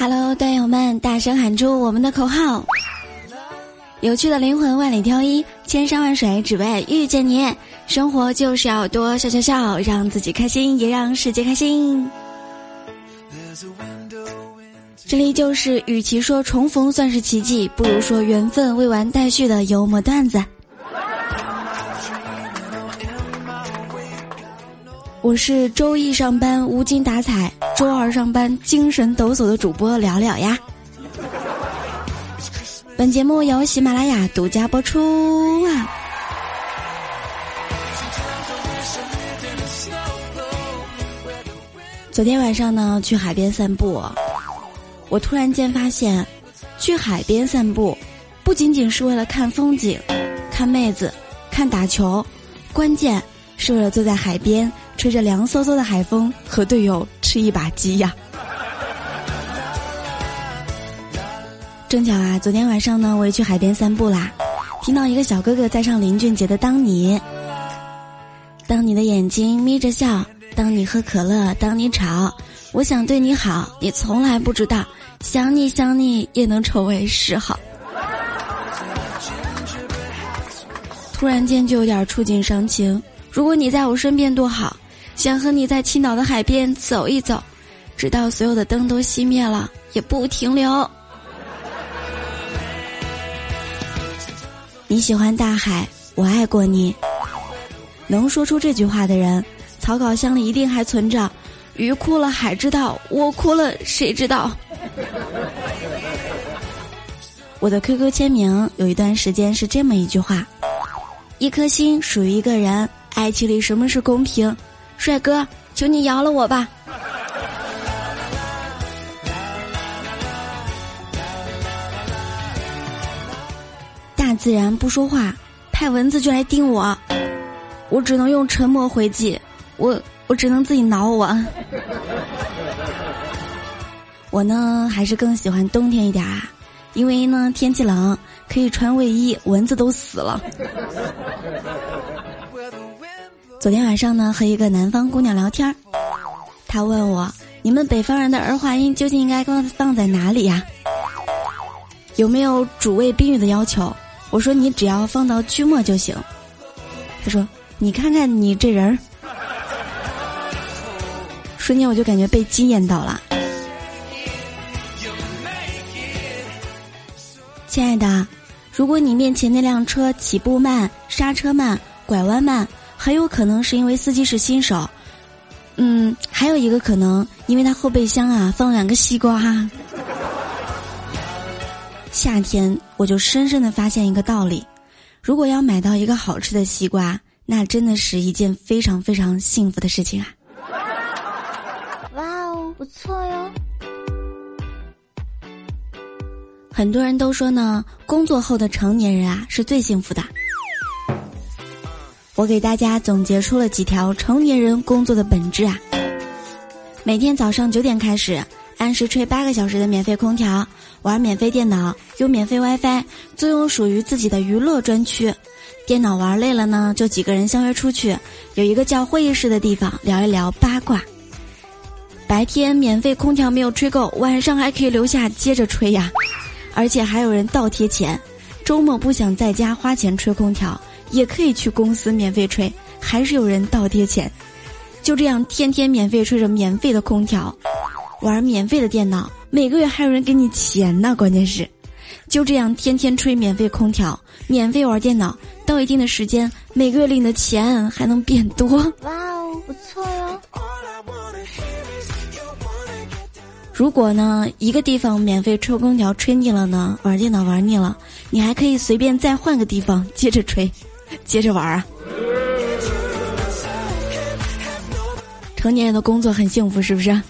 Hello，段友们，大声喊出我们的口号！有趣的灵魂万里挑一，千山万水只为遇见你。生活就是要多笑笑笑，让自己开心，也让世界开心。这里就是，与其说重逢算是奇迹，不如说缘分未完待续的幽默段子。我是周一上班无精打采，周二上班精神抖擞的主播聊聊呀。本节目由喜马拉雅独家播出啊！昨天晚上呢，去海边散步，我突然间发现，去海边散步不仅仅是为了看风景、看妹子、看打球，关键是为了坐在海边，吹着凉飕飕的海风，和队友吃一把鸡呀。正巧啊，昨天晚上呢，我也去海边散步啦，听到一个小哥哥在唱林俊杰的《当你》，当你的眼睛眯着笑，当你喝可乐，当你吵，我想对你好，你从来不知道，想你想你也能成为嗜好。突然间就有点触景伤情，如果你在我身边多好，想和你在青岛的海边走一走，直到所有的灯都熄灭了也不停留。你喜欢大海，我爱过你。能说出这句话的人，草稿箱里一定还存着。鱼哭了海知道，我哭了谁知道？我的 QQ 签名有一段时间是这么一句话：一颗心属于一个人，爱情里什么是公平？帅哥，求你饶了我吧。大自然不说话，派蚊子就来叮我，我只能用沉默回击，我我只能自己挠我。我呢还是更喜欢冬天一点啊，因为呢天气冷，可以穿卫衣，蚊子都死了。昨天晚上呢和一个南方姑娘聊天，她问我：你们北方人的儿化音究竟应该放放在哪里呀？有没有主谓宾语的要求？我说你只要放到句末就行。他说：“你看看你这人。”瞬间我就感觉被惊艳到了。亲爱的，如果你面前那辆车起步慢、刹车慢、拐弯慢，很有可能是因为司机是新手。嗯，还有一个可能，因为他后备箱啊放了两个西瓜。夏天，我就深深的发现一个道理：如果要买到一个好吃的西瓜，那真的是一件非常非常幸福的事情啊！哇哦，不错哟！很多人都说呢，工作后的成年人啊是最幸福的。我给大家总结出了几条成年人工作的本质啊：每天早上九点开始。按时吹八个小时的免费空调，玩免费电脑，用免费 WiFi，租用属于自己的娱乐专区。电脑玩累了呢，就几个人相约出去，有一个叫会议室的地方聊一聊八卦。白天免费空调没有吹够，晚上还可以留下接着吹呀，而且还有人倒贴钱。周末不想在家花钱吹空调，也可以去公司免费吹，还是有人倒贴钱。就这样天天免费吹着免费的空调。玩免费的电脑，每个月还有人给你钱呢。关键是，就这样天天吹免费空调，免费玩电脑，到一定的时间，每个月领的钱还能变多。哇哦，不错哟。如果呢，一个地方免费吹空调吹腻了呢，玩电脑玩腻了，你还可以随便再换个地方接着吹，接着玩啊。成年人的工作很幸福，是不是？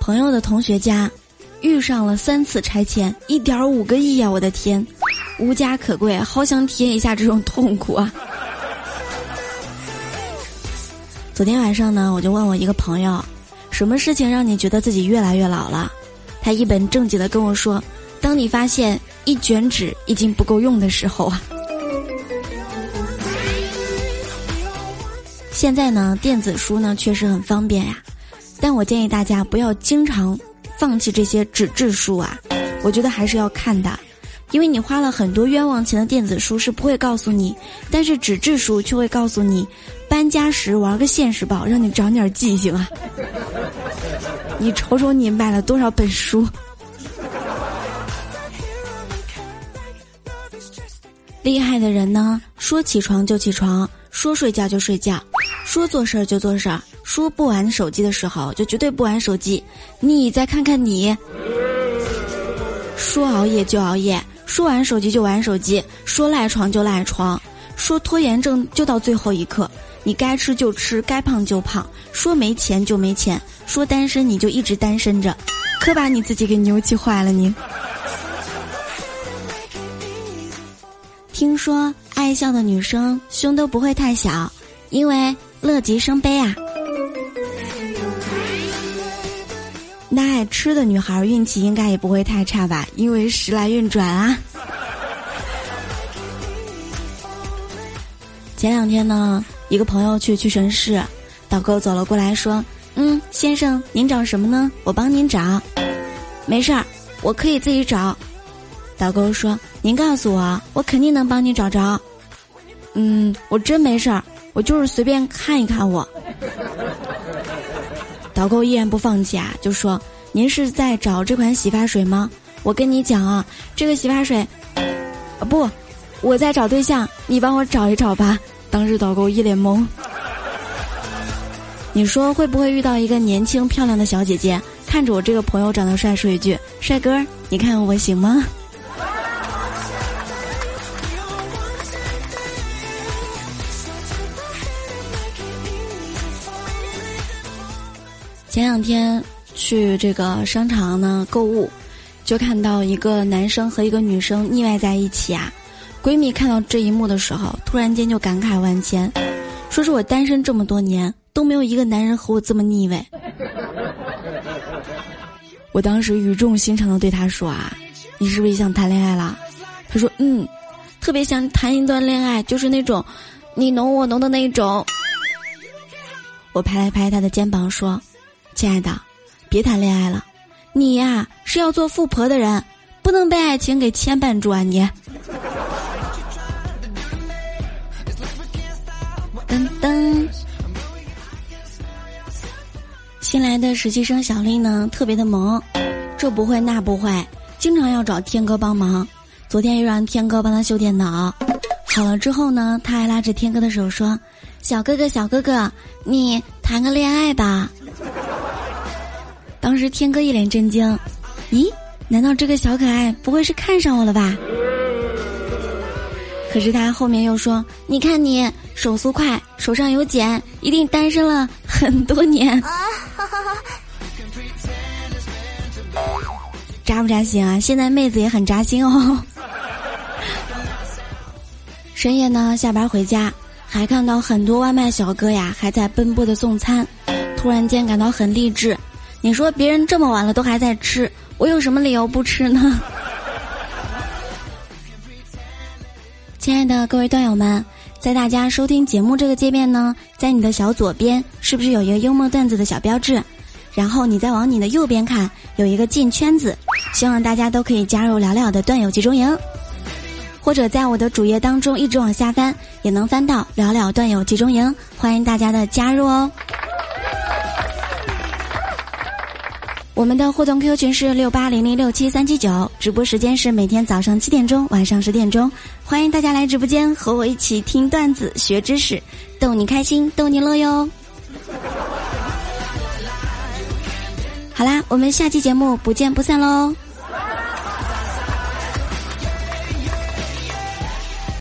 朋友的同学家，遇上了三次拆迁，一点五个亿呀！我的天，无家可归，好想体验一下这种痛苦啊！昨天晚上呢，我就问我一个朋友，什么事情让你觉得自己越来越老了？他一本正经的跟我说：“当你发现一卷纸已经不够用的时候啊。”现在呢，电子书呢确实很方便呀，但我建议大家不要经常放弃这些纸质书啊，我觉得还是要看的，因为你花了很多冤枉钱的电子书是不会告诉你，但是纸质书却会告诉你，搬家时玩个现实宝，让你长点记性啊。你瞅瞅你买了多少本书。厉害的人呢，说起床就起床，说睡觉就睡觉，说做事儿就做事儿，说不玩手机的时候就绝对不玩手机。你再看看你，说熬夜就熬夜，说玩手机就玩手机，说赖床就赖床，说拖延症就到最后一刻。你该吃就吃，该胖就胖，说没钱就没钱，说单身你就一直单身着，可把你自己给牛气坏了你。听说爱笑的女生胸都不会太小，因为乐极生悲啊。那爱吃的女孩运气应该也不会太差吧，因为时来运转啊。前两天呢，一个朋友去屈臣氏，导购走了过来说：“嗯，先生，您找什么呢？我帮您找。”没事儿，我可以自己找。导购说：“您告诉我，我肯定能帮你找着。”嗯，我真没事儿，我就是随便看一看我。导购依然不放弃啊，就说：“您是在找这款洗发水吗？我跟你讲啊，这个洗发水……啊不，我在找对象，你帮我找一找吧。”当时导购一脸懵。你说会不会遇到一个年轻漂亮的小姐姐，看着我这个朋友长得帅，说一句：“帅哥，你看我行吗？”前两天去这个商场呢购物，就看到一个男生和一个女生腻歪在一起啊。闺蜜看到这一幕的时候，突然间就感慨万千，说是我单身这么多年都没有一个男人和我这么腻歪。我当时语重心长的对他说啊，你是不是想谈恋爱了？他说嗯，特别想谈一段恋爱，就是那种你侬我侬的那种。我拍了拍他的肩膀说。亲爱的，别谈恋爱了，你呀是要做富婆的人，不能被爱情给牵绊住啊！你。新来的实习生小丽呢，特别的萌，这不会那不会，经常要找天哥帮忙。昨天又让天哥帮他修电脑，好了之后呢，他还拉着天哥的手说：“小哥哥，小哥哥，你谈个恋爱吧。”当时天哥一脸震惊，咦？难道这个小可爱不会是看上我了吧？可是他后面又说：“你看你手速快，手上有茧，一定单身了很多年。”扎不扎心啊？现在妹子也很扎心哦。深夜呢，下班回家，还看到很多外卖小哥呀，还在奔波的送餐，突然间感到很励志。你说别人这么晚了都还在吃，我有什么理由不吃呢？亲爱的各位段友们，在大家收听节目这个界面呢，在你的小左边是不是有一个幽默段子的小标志？然后你再往你的右边看，有一个进圈子，希望大家都可以加入聊聊的段友集中营，或者在我的主页当中一直往下翻，也能翻到聊聊段友集中营，欢迎大家的加入哦。我们的互动 Q 群是六八零零六七三七九，直播时间是每天早上七点钟，晚上十点钟，欢迎大家来直播间和我一起听段子、学知识，逗你开心，逗你乐哟。好啦，我们下期节目不见不散喽。